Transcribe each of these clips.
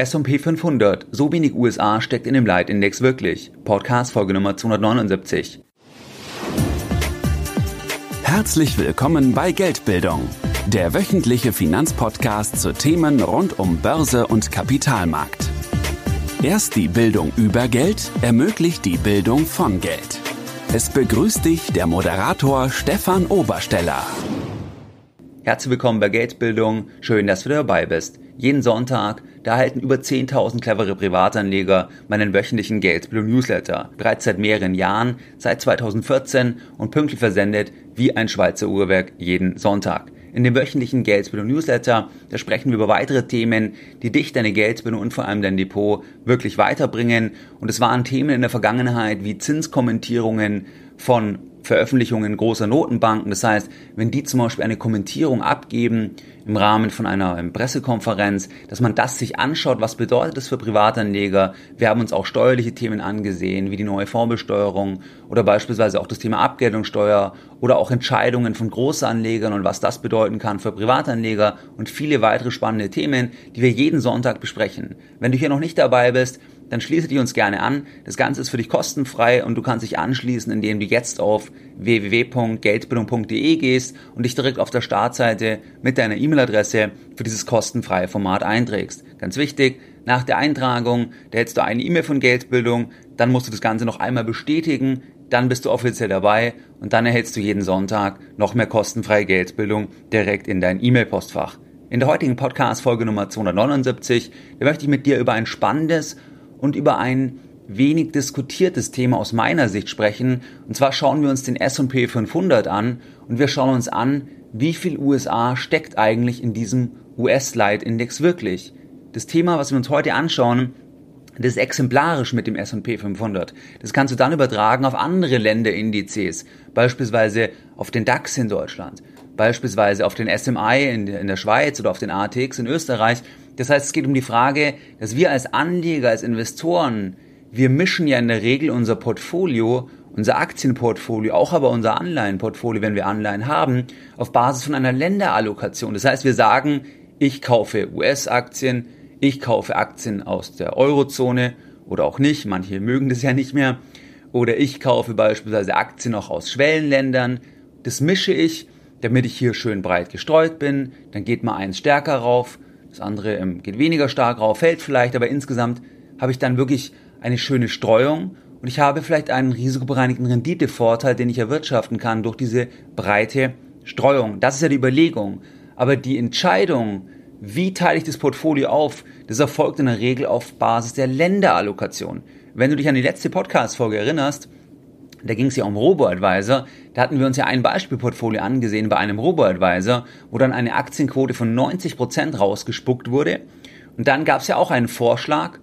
S&P 500, so wenig USA steckt in dem Leitindex wirklich. Podcast Folge Nummer 279. Herzlich willkommen bei Geldbildung, der wöchentliche Finanzpodcast zu Themen rund um Börse und Kapitalmarkt. Erst die Bildung über Geld ermöglicht die Bildung von Geld. Es begrüßt dich der Moderator Stefan Obersteller. Herzlich willkommen bei Geldbildung. Schön, dass du dabei bist. Jeden Sonntag, da erhalten über 10.000 clevere Privatanleger meinen wöchentlichen Geldbildung Newsletter. Bereits seit mehreren Jahren, seit 2014 und pünktlich versendet wie ein Schweizer Uhrwerk jeden Sonntag. In dem wöchentlichen Geldbildung Newsletter, da sprechen wir über weitere Themen, die dich, deine Geldbildung und vor allem dein Depot wirklich weiterbringen. Und es waren Themen in der Vergangenheit wie Zinskommentierungen von Veröffentlichungen großer Notenbanken. Das heißt, wenn die zum Beispiel eine Kommentierung abgeben im Rahmen von einer ähm, Pressekonferenz, dass man das sich anschaut, was bedeutet das für Privatanleger. Wir haben uns auch steuerliche Themen angesehen, wie die neue Fondsbesteuerung oder beispielsweise auch das Thema Abgeltungssteuer oder auch Entscheidungen von Großanlegern und was das bedeuten kann für Privatanleger und viele weitere spannende Themen, die wir jeden Sonntag besprechen. Wenn du hier noch nicht dabei bist, dann schließe dich uns gerne an. Das Ganze ist für dich kostenfrei und du kannst dich anschließen, indem du jetzt auf www.geldbildung.de gehst und dich direkt auf der Startseite mit deiner E-Mail-Adresse für dieses kostenfreie Format einträgst. Ganz wichtig, nach der Eintragung, da hättest du eine E-Mail von Geldbildung, dann musst du das Ganze noch einmal bestätigen, dann bist du offiziell dabei und dann erhältst du jeden Sonntag noch mehr kostenfreie Geldbildung direkt in dein E-Mail-Postfach. In der heutigen Podcast-Folge Nummer 279, da möchte ich mit dir über ein spannendes und über ein wenig diskutiertes Thema aus meiner Sicht sprechen. Und zwar schauen wir uns den S&P 500 an und wir schauen uns an, wie viel USA steckt eigentlich in diesem US-Leitindex wirklich. Das Thema, was wir uns heute anschauen, das ist exemplarisch mit dem S&P 500. Das kannst du dann übertragen auf andere Länderindizes, beispielsweise auf den DAX in Deutschland, beispielsweise auf den SMI in der Schweiz oder auf den ATX in Österreich. Das heißt, es geht um die Frage, dass wir als Anleger, als Investoren, wir mischen ja in der Regel unser Portfolio, unser Aktienportfolio, auch aber unser Anleihenportfolio, wenn wir Anleihen haben, auf Basis von einer Länderallokation. Das heißt, wir sagen, ich kaufe US-Aktien, ich kaufe Aktien aus der Eurozone oder auch nicht, manche mögen das ja nicht mehr, oder ich kaufe beispielsweise Aktien auch aus Schwellenländern. Das mische ich, damit ich hier schön breit gestreut bin. Dann geht mal eins stärker rauf, das andere ähm, geht weniger stark rauf, fällt vielleicht, aber insgesamt habe ich dann wirklich eine schöne Streuung und ich habe vielleicht einen risikobereinigten Renditevorteil, den ich erwirtschaften kann durch diese breite Streuung. Das ist ja die Überlegung. Aber die Entscheidung, wie teile ich das Portfolio auf, das erfolgt in der Regel auf Basis der Länderallokation. Wenn du dich an die letzte Podcast-Folge erinnerst, da ging es ja um Robo-Advisor. Da hatten wir uns ja ein Beispielportfolio angesehen bei einem Robo-Advisor, wo dann eine Aktienquote von 90 Prozent rausgespuckt wurde. Und dann gab es ja auch einen Vorschlag,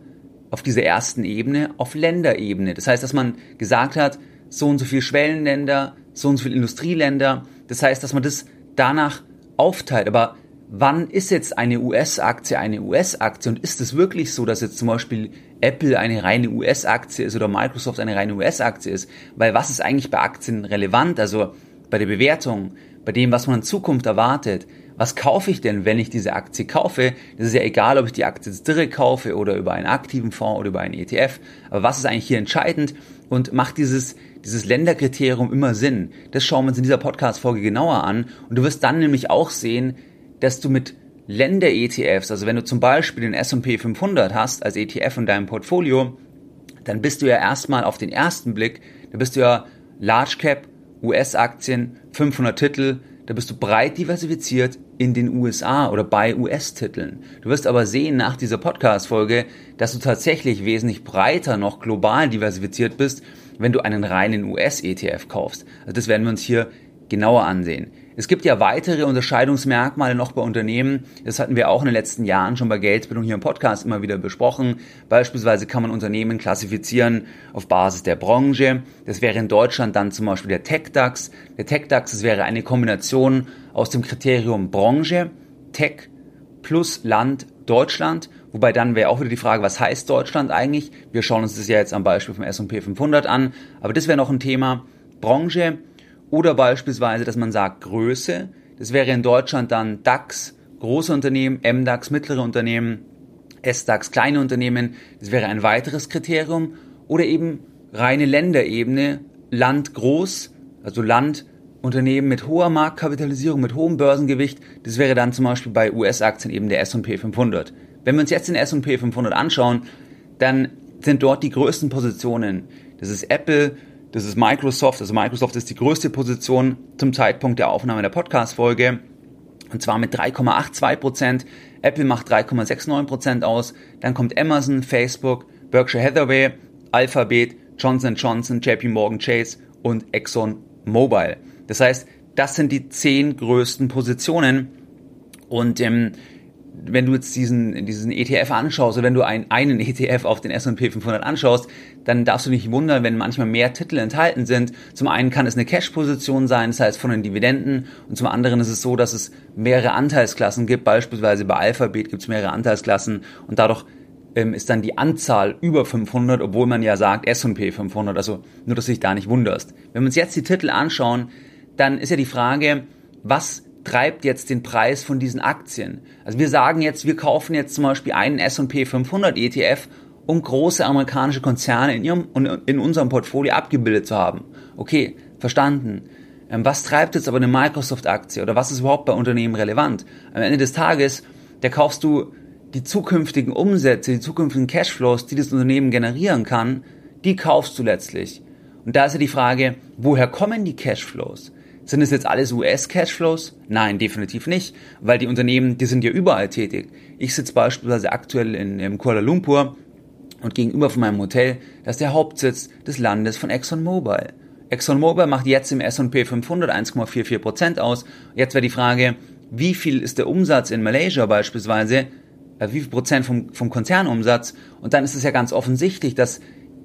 auf dieser ersten Ebene auf Länderebene. Das heißt, dass man gesagt hat, so und so viel Schwellenländer, so und so viel Industrieländer. Das heißt, dass man das danach aufteilt. Aber wann ist jetzt eine US-Aktie eine US-Aktie? Und ist es wirklich so, dass jetzt zum Beispiel Apple eine reine US-Aktie ist oder Microsoft eine reine US-Aktie ist? Weil was ist eigentlich bei Aktien relevant? Also bei der Bewertung, bei dem, was man in Zukunft erwartet was kaufe ich denn, wenn ich diese Aktie kaufe? Das ist ja egal, ob ich die Aktie jetzt direkt kaufe oder über einen aktiven Fonds oder über einen ETF. Aber was ist eigentlich hier entscheidend und macht dieses, dieses Länderkriterium immer Sinn? Das schauen wir uns in dieser Podcast-Folge genauer an. Und du wirst dann nämlich auch sehen, dass du mit Länder-ETFs, also wenn du zum Beispiel den S&P 500 hast als ETF in deinem Portfolio, dann bist du ja erstmal auf den ersten Blick, da bist du ja Large Cap, US-Aktien, 500 Titel, da bist du breit diversifiziert in den USA oder bei US-Titeln. Du wirst aber sehen nach dieser Podcast-Folge, dass du tatsächlich wesentlich breiter noch global diversifiziert bist, wenn du einen reinen US-ETF kaufst. Also das werden wir uns hier genauer ansehen. Es gibt ja weitere Unterscheidungsmerkmale noch bei Unternehmen. Das hatten wir auch in den letzten Jahren schon bei Geldbildung hier im Podcast immer wieder besprochen. Beispielsweise kann man Unternehmen klassifizieren auf Basis der Branche. Das wäre in Deutschland dann zum Beispiel der TechDAX. Der TechDAX, das wäre eine Kombination aus dem Kriterium Branche, Tech plus Land Deutschland. Wobei dann wäre auch wieder die Frage, was heißt Deutschland eigentlich? Wir schauen uns das ja jetzt am Beispiel vom S&P 500 an. Aber das wäre noch ein Thema. Branche, oder beispielsweise, dass man sagt Größe. Das wäre in Deutschland dann DAX, große Unternehmen, MDAX, mittlere Unternehmen, S-DAX kleine Unternehmen, das wäre ein weiteres Kriterium. Oder eben reine Länderebene, Land groß, also Land Unternehmen mit hoher Marktkapitalisierung, mit hohem Börsengewicht, das wäre dann zum Beispiel bei US-Aktien eben der S&P 500. Wenn wir uns jetzt den S&P 500 anschauen, dann sind dort die größten Positionen. Das ist Apple, das ist Microsoft. Also Microsoft ist die größte Position zum Zeitpunkt der Aufnahme der Podcast-Folge. Und zwar mit 3,82 Prozent. Apple macht 3,69 Prozent aus. Dann kommt Amazon, Facebook, Berkshire Hathaway, Alphabet, Johnson Johnson, JP Morgan Chase und Exxon Mobil. Das heißt, das sind die zehn größten Positionen. Und ähm, wenn du jetzt diesen, diesen ETF anschaust oder wenn du ein, einen ETF auf den S&P 500 anschaust, dann darfst du nicht wundern, wenn manchmal mehr Titel enthalten sind. Zum einen kann es eine Cash-Position sein, das heißt von den Dividenden, und zum anderen ist es so, dass es mehrere Anteilsklassen gibt. Beispielsweise bei Alphabet gibt es mehrere Anteilsklassen und dadurch ähm, ist dann die Anzahl über 500, obwohl man ja sagt S&P 500. Also nur, dass du dich da nicht wunderst. Wenn wir uns jetzt die Titel anschauen, dann ist ja die Frage, was treibt jetzt den Preis von diesen Aktien? Also wir sagen jetzt, wir kaufen jetzt zum Beispiel einen S&P 500 ETF, um große amerikanische Konzerne in ihrem in unserem Portfolio abgebildet zu haben. Okay, verstanden. Ähm, was treibt jetzt aber eine Microsoft-Aktie oder was ist überhaupt bei Unternehmen relevant? Am Ende des Tages, da kaufst du die zukünftigen Umsätze, die zukünftigen Cashflows, die das Unternehmen generieren kann, die kaufst du letztlich. Und da ist ja die Frage, woher kommen die Cashflows? Sind es jetzt alles US-Cashflows? Nein, definitiv nicht, weil die Unternehmen, die sind ja überall tätig. Ich sitze beispielsweise aktuell in, in Kuala Lumpur und gegenüber von meinem Hotel, das ist der Hauptsitz des Landes von ExxonMobil. ExxonMobil macht jetzt im S&P 500 1,44 Prozent aus. Jetzt wäre die Frage, wie viel ist der Umsatz in Malaysia beispielsweise? Äh, wie viel Prozent vom, vom Konzernumsatz? Und dann ist es ja ganz offensichtlich, dass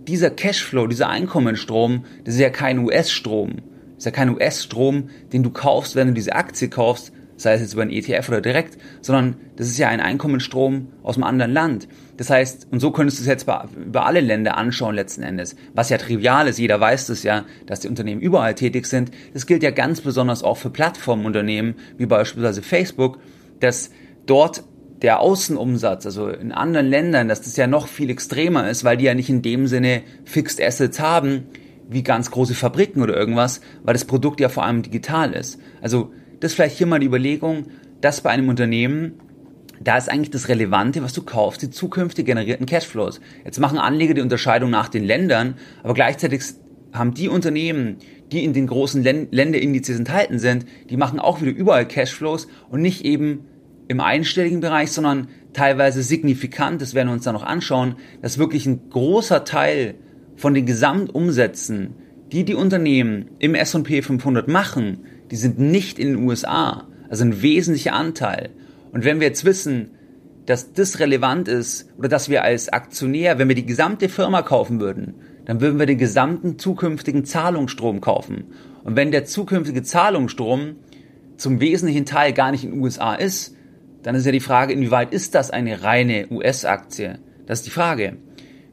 dieser Cashflow, dieser Einkommensstrom, das ist ja kein US-Strom ist ja kein US-Strom, den du kaufst, wenn du diese Aktie kaufst, sei es jetzt über einen ETF oder direkt, sondern das ist ja ein Einkommensstrom aus einem anderen Land. Das heißt, und so könntest du es jetzt über alle Länder anschauen letzten Endes, was ja trivial ist, jeder weiß das ja, dass die Unternehmen überall tätig sind. Das gilt ja ganz besonders auch für Plattformunternehmen, wie beispielsweise Facebook, dass dort der Außenumsatz, also in anderen Ländern, dass das ja noch viel extremer ist, weil die ja nicht in dem Sinne Fixed Assets haben, wie ganz große Fabriken oder irgendwas, weil das Produkt ja vor allem digital ist. Also das ist vielleicht hier mal die Überlegung, dass bei einem Unternehmen, da ist eigentlich das Relevante, was du kaufst, die zukünftig generierten Cashflows. Jetzt machen Anleger die Unterscheidung nach den Ländern, aber gleichzeitig haben die Unternehmen, die in den großen Länderindizes enthalten sind, die machen auch wieder überall Cashflows und nicht eben im einstelligen Bereich, sondern teilweise signifikant, das werden wir uns dann noch anschauen, dass wirklich ein großer Teil von den Gesamtumsätzen, die die Unternehmen im S&P 500 machen, die sind nicht in den USA, also ein wesentlicher Anteil. Und wenn wir jetzt wissen, dass das relevant ist oder dass wir als Aktionär, wenn wir die gesamte Firma kaufen würden, dann würden wir den gesamten zukünftigen Zahlungsstrom kaufen. Und wenn der zukünftige Zahlungsstrom zum wesentlichen Teil gar nicht in den USA ist, dann ist ja die Frage, inwieweit ist das eine reine US-Aktie? Das ist die Frage.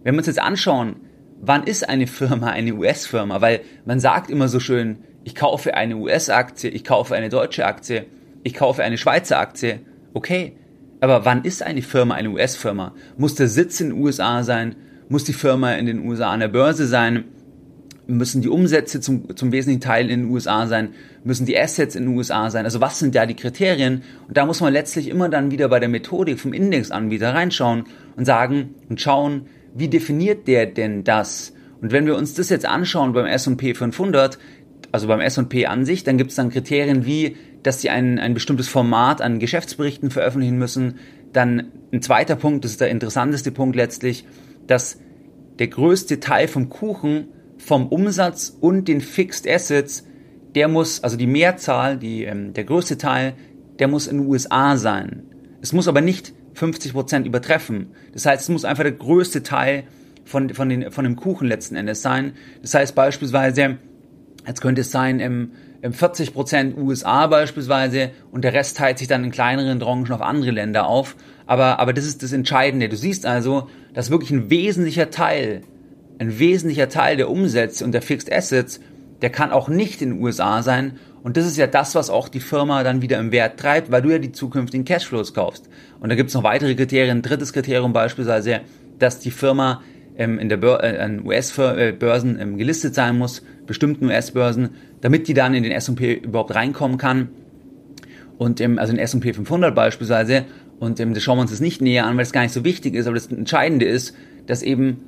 Wenn wir uns jetzt anschauen, wann ist eine Firma eine US-Firma? Weil man sagt immer so schön, ich kaufe eine US-Aktie, ich kaufe eine deutsche Aktie, ich kaufe eine Schweizer Aktie. Okay, aber wann ist eine Firma eine US-Firma? Muss der Sitz in den USA sein? Muss die Firma in den USA an der Börse sein? Müssen die Umsätze zum, zum wesentlichen Teil in den USA sein? Müssen die Assets in den USA sein? Also was sind da die Kriterien? Und da muss man letztlich immer dann wieder bei der Methodik vom Indexanbieter reinschauen und sagen und schauen, wie definiert der denn das? Und wenn wir uns das jetzt anschauen beim S&P 500, also beim S&P an sich, dann gibt es dann Kriterien wie, dass sie ein, ein bestimmtes Format an Geschäftsberichten veröffentlichen müssen. Dann ein zweiter Punkt, das ist der interessanteste Punkt letztlich, dass der größte Teil vom Kuchen vom Umsatz und den Fixed Assets, der muss, also die Mehrzahl, die, ähm, der größte Teil, der muss in den USA sein. Es muss aber nicht 50 Prozent übertreffen. Das heißt, es muss einfach der größte Teil von, von, den, von dem Kuchen letzten Endes sein. Das heißt beispielsweise, jetzt könnte es sein, im, im 40 Prozent USA beispielsweise und der Rest teilt sich dann in kleineren Branchen auf andere Länder auf. Aber, aber das ist das Entscheidende. Du siehst also, dass wirklich ein wesentlicher Teil, ein wesentlicher Teil der Umsätze und der Fixed Assets der kann auch nicht in den USA sein. Und das ist ja das, was auch die Firma dann wieder im Wert treibt, weil du ja die zukünftigen Cashflows kaufst. Und da gibt es noch weitere Kriterien. Ein drittes Kriterium beispielsweise, dass die Firma ähm, in der äh, US-Börsen ähm, gelistet sein muss, bestimmten US-Börsen, damit die dann in den S&P überhaupt reinkommen kann. Und im, also in S&P 500 beispielsweise. Und ähm, das schauen wir uns jetzt nicht näher an, weil es gar nicht so wichtig ist. Aber das Entscheidende ist, dass eben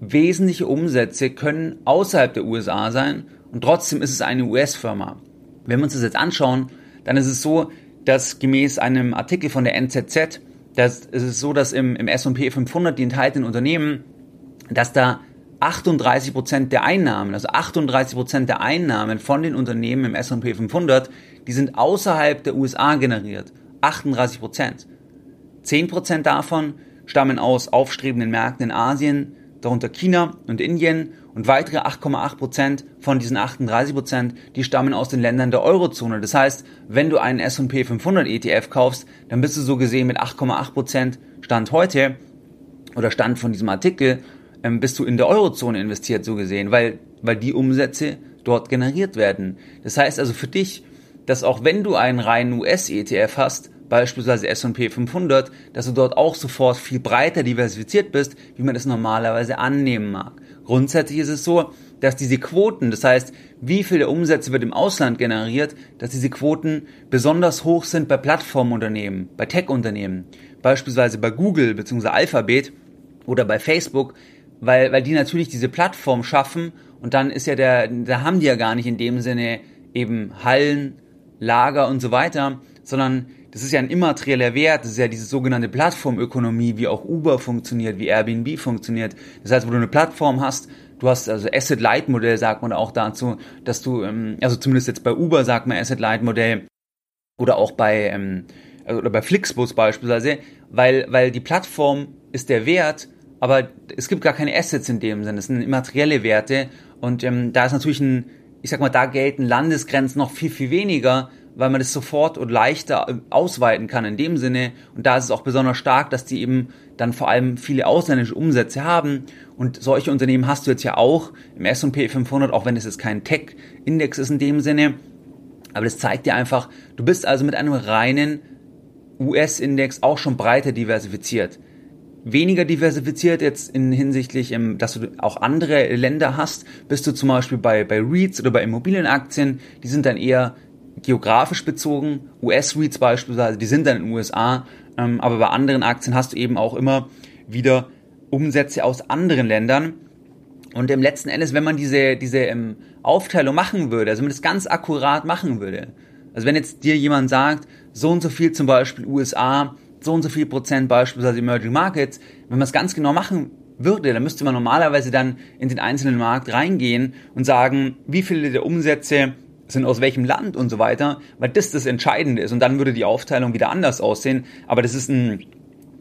wesentliche Umsätze können außerhalb der USA sein und trotzdem ist es eine US-Firma. Wenn wir uns das jetzt anschauen, dann ist es so, dass gemäß einem Artikel von der NZZ, dass es ist so, dass im, im S&P 500 die enthaltenen Unternehmen, dass da 38 Prozent der Einnahmen, also 38 Prozent der Einnahmen von den Unternehmen im S&P 500, die sind außerhalb der USA generiert. 38 Prozent. 10 Prozent davon stammen aus aufstrebenden Märkten in Asien, darunter China und Indien und weitere 8,8 Prozent von diesen 38 Prozent, die stammen aus den Ländern der Eurozone. Das heißt, wenn du einen S&P 500 ETF kaufst, dann bist du so gesehen mit 8,8 Prozent Stand heute oder Stand von diesem Artikel, ähm, bist du in der Eurozone investiert, so gesehen, weil, weil die Umsätze dort generiert werden. Das heißt also für dich, dass auch wenn du einen reinen US-ETF hast, beispielsweise S&P 500, dass du dort auch sofort viel breiter diversifiziert bist, wie man es normalerweise annehmen mag. Grundsätzlich ist es so, dass diese Quoten, das heißt, wie viel der Umsätze wird im Ausland generiert, dass diese Quoten besonders hoch sind bei Plattformunternehmen, bei Tech-Unternehmen, beispielsweise bei Google bzw. Alphabet oder bei Facebook, weil, weil die natürlich diese Plattform schaffen und dann ist ja der, da haben die ja gar nicht in dem Sinne eben Hallen, Lager und so weiter, sondern das ist ja ein immaterieller Wert, das ist ja diese sogenannte Plattformökonomie, wie auch Uber funktioniert, wie Airbnb funktioniert. Das heißt, wo du eine Plattform hast, du hast also Asset-Light-Modell, sagt man auch dazu, dass du, ähm, also zumindest jetzt bei Uber sagt man Asset-Light-Modell oder auch bei, ähm, oder bei Flixbus beispielsweise, weil, weil die Plattform ist der Wert, aber es gibt gar keine Assets in dem Sinne, es sind immaterielle Werte und ähm, da ist natürlich ein, ich sag mal, da gelten Landesgrenzen noch viel, viel weniger, weil man das sofort und leichter äh, ausweiten kann in dem Sinne. Und da ist es auch besonders stark, dass die eben dann vor allem viele ausländische Umsätze haben. Und solche Unternehmen hast du jetzt ja auch im S&P 500, auch wenn es jetzt kein Tech-Index ist in dem Sinne. Aber das zeigt dir einfach, du bist also mit einem reinen US-Index auch schon breiter diversifiziert. Weniger diversifiziert jetzt in hinsichtlich, ähm, dass du auch andere Länder hast, bist du zum Beispiel bei, bei REITs oder bei Immobilienaktien, die sind dann eher geografisch bezogen. US-REITs beispielsweise, die sind dann in den USA, ähm, aber bei anderen Aktien hast du eben auch immer wieder Umsätze aus anderen Ländern. Und im letzten Endes, wenn man diese, diese ähm, Aufteilung machen würde, also wenn man das ganz akkurat machen würde, also wenn jetzt dir jemand sagt, so und so viel zum Beispiel USA, so und so viel Prozent beispielsweise Emerging Markets, wenn man es ganz genau machen würde, dann müsste man normalerweise dann in den einzelnen Markt reingehen und sagen, wie viele der Umsätze sind aus welchem Land und so weiter, weil das das Entscheidende ist. Und dann würde die Aufteilung wieder anders aussehen. Aber das ist ein,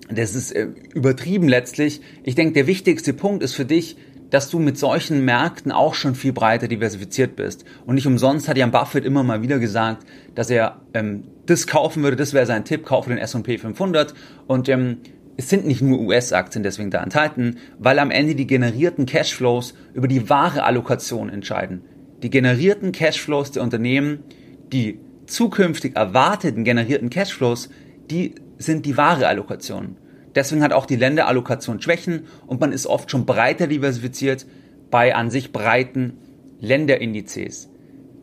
das ist äh, übertrieben letztlich. Ich denke, der wichtigste Punkt ist für dich, dass du mit solchen Märkten auch schon viel breiter diversifiziert bist. Und nicht umsonst hat Jan Buffett immer mal wieder gesagt, dass er ähm, das kaufen würde, das wäre sein Tipp, kaufe den S&P 500. Und ähm, es sind nicht nur US-Aktien deswegen da enthalten, weil am Ende die generierten Cashflows über die wahre Allokation entscheiden die generierten Cashflows der Unternehmen, die zukünftig erwarteten generierten Cashflows, die sind die wahre Allokation. Deswegen hat auch die Länderallokation Schwächen und man ist oft schon breiter diversifiziert bei an sich breiten Länderindizes.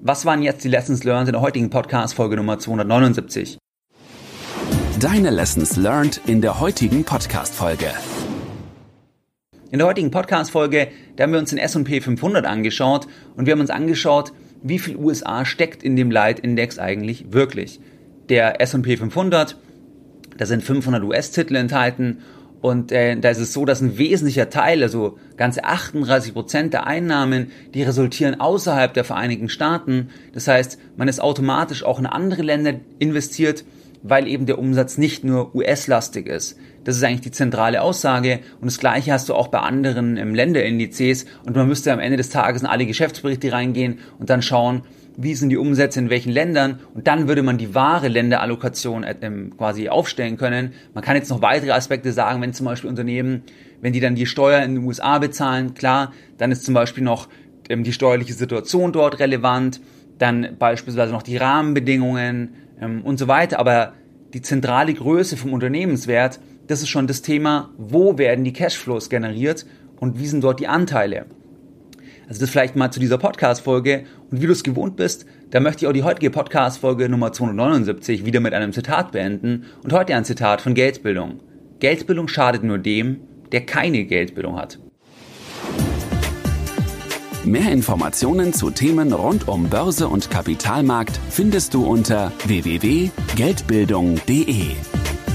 Was waren jetzt die Lessons learned in der heutigen Podcast-Folge Nummer 279? Deine Lessons learned in der heutigen Podcast-Folge. In der heutigen Podcast-Folge, da haben wir uns den S&P 500 angeschaut und wir haben uns angeschaut, wie viel USA steckt in dem Leitindex eigentlich wirklich. Der S&P 500, da sind 500 US-Titel enthalten und äh, da ist es so, dass ein wesentlicher Teil, also ganze 38 Prozent der Einnahmen, die resultieren außerhalb der Vereinigten Staaten. Das heißt, man ist automatisch auch in andere Länder investiert, weil eben der Umsatz nicht nur US-lastig ist. Das ist eigentlich die zentrale Aussage. Und das Gleiche hast du auch bei anderen ähm, Länderindizes. Und man müsste am Ende des Tages in alle Geschäftsberichte reingehen und dann schauen, wie sind die Umsätze in welchen Ländern und dann würde man die wahre Länderallokation äh, ähm, quasi aufstellen können. Man kann jetzt noch weitere Aspekte sagen, wenn zum Beispiel Unternehmen, wenn die dann die Steuer in den USA bezahlen, klar, dann ist zum Beispiel noch ähm, die steuerliche Situation dort relevant, dann beispielsweise noch die Rahmenbedingungen und so weiter. Aber die zentrale Größe vom Unternehmenswert, das ist schon das Thema, wo werden die Cashflows generiert und wie sind dort die Anteile. Also das vielleicht mal zu dieser Podcast-Folge. Und wie du es gewohnt bist, da möchte ich auch die heutige Podcast-Folge Nummer 279 wieder mit einem Zitat beenden. Und heute ein Zitat von Geldbildung. Geldbildung schadet nur dem, der keine Geldbildung hat. Mehr Informationen zu Themen rund um Börse und Kapitalmarkt findest du unter www.geldbildung.de.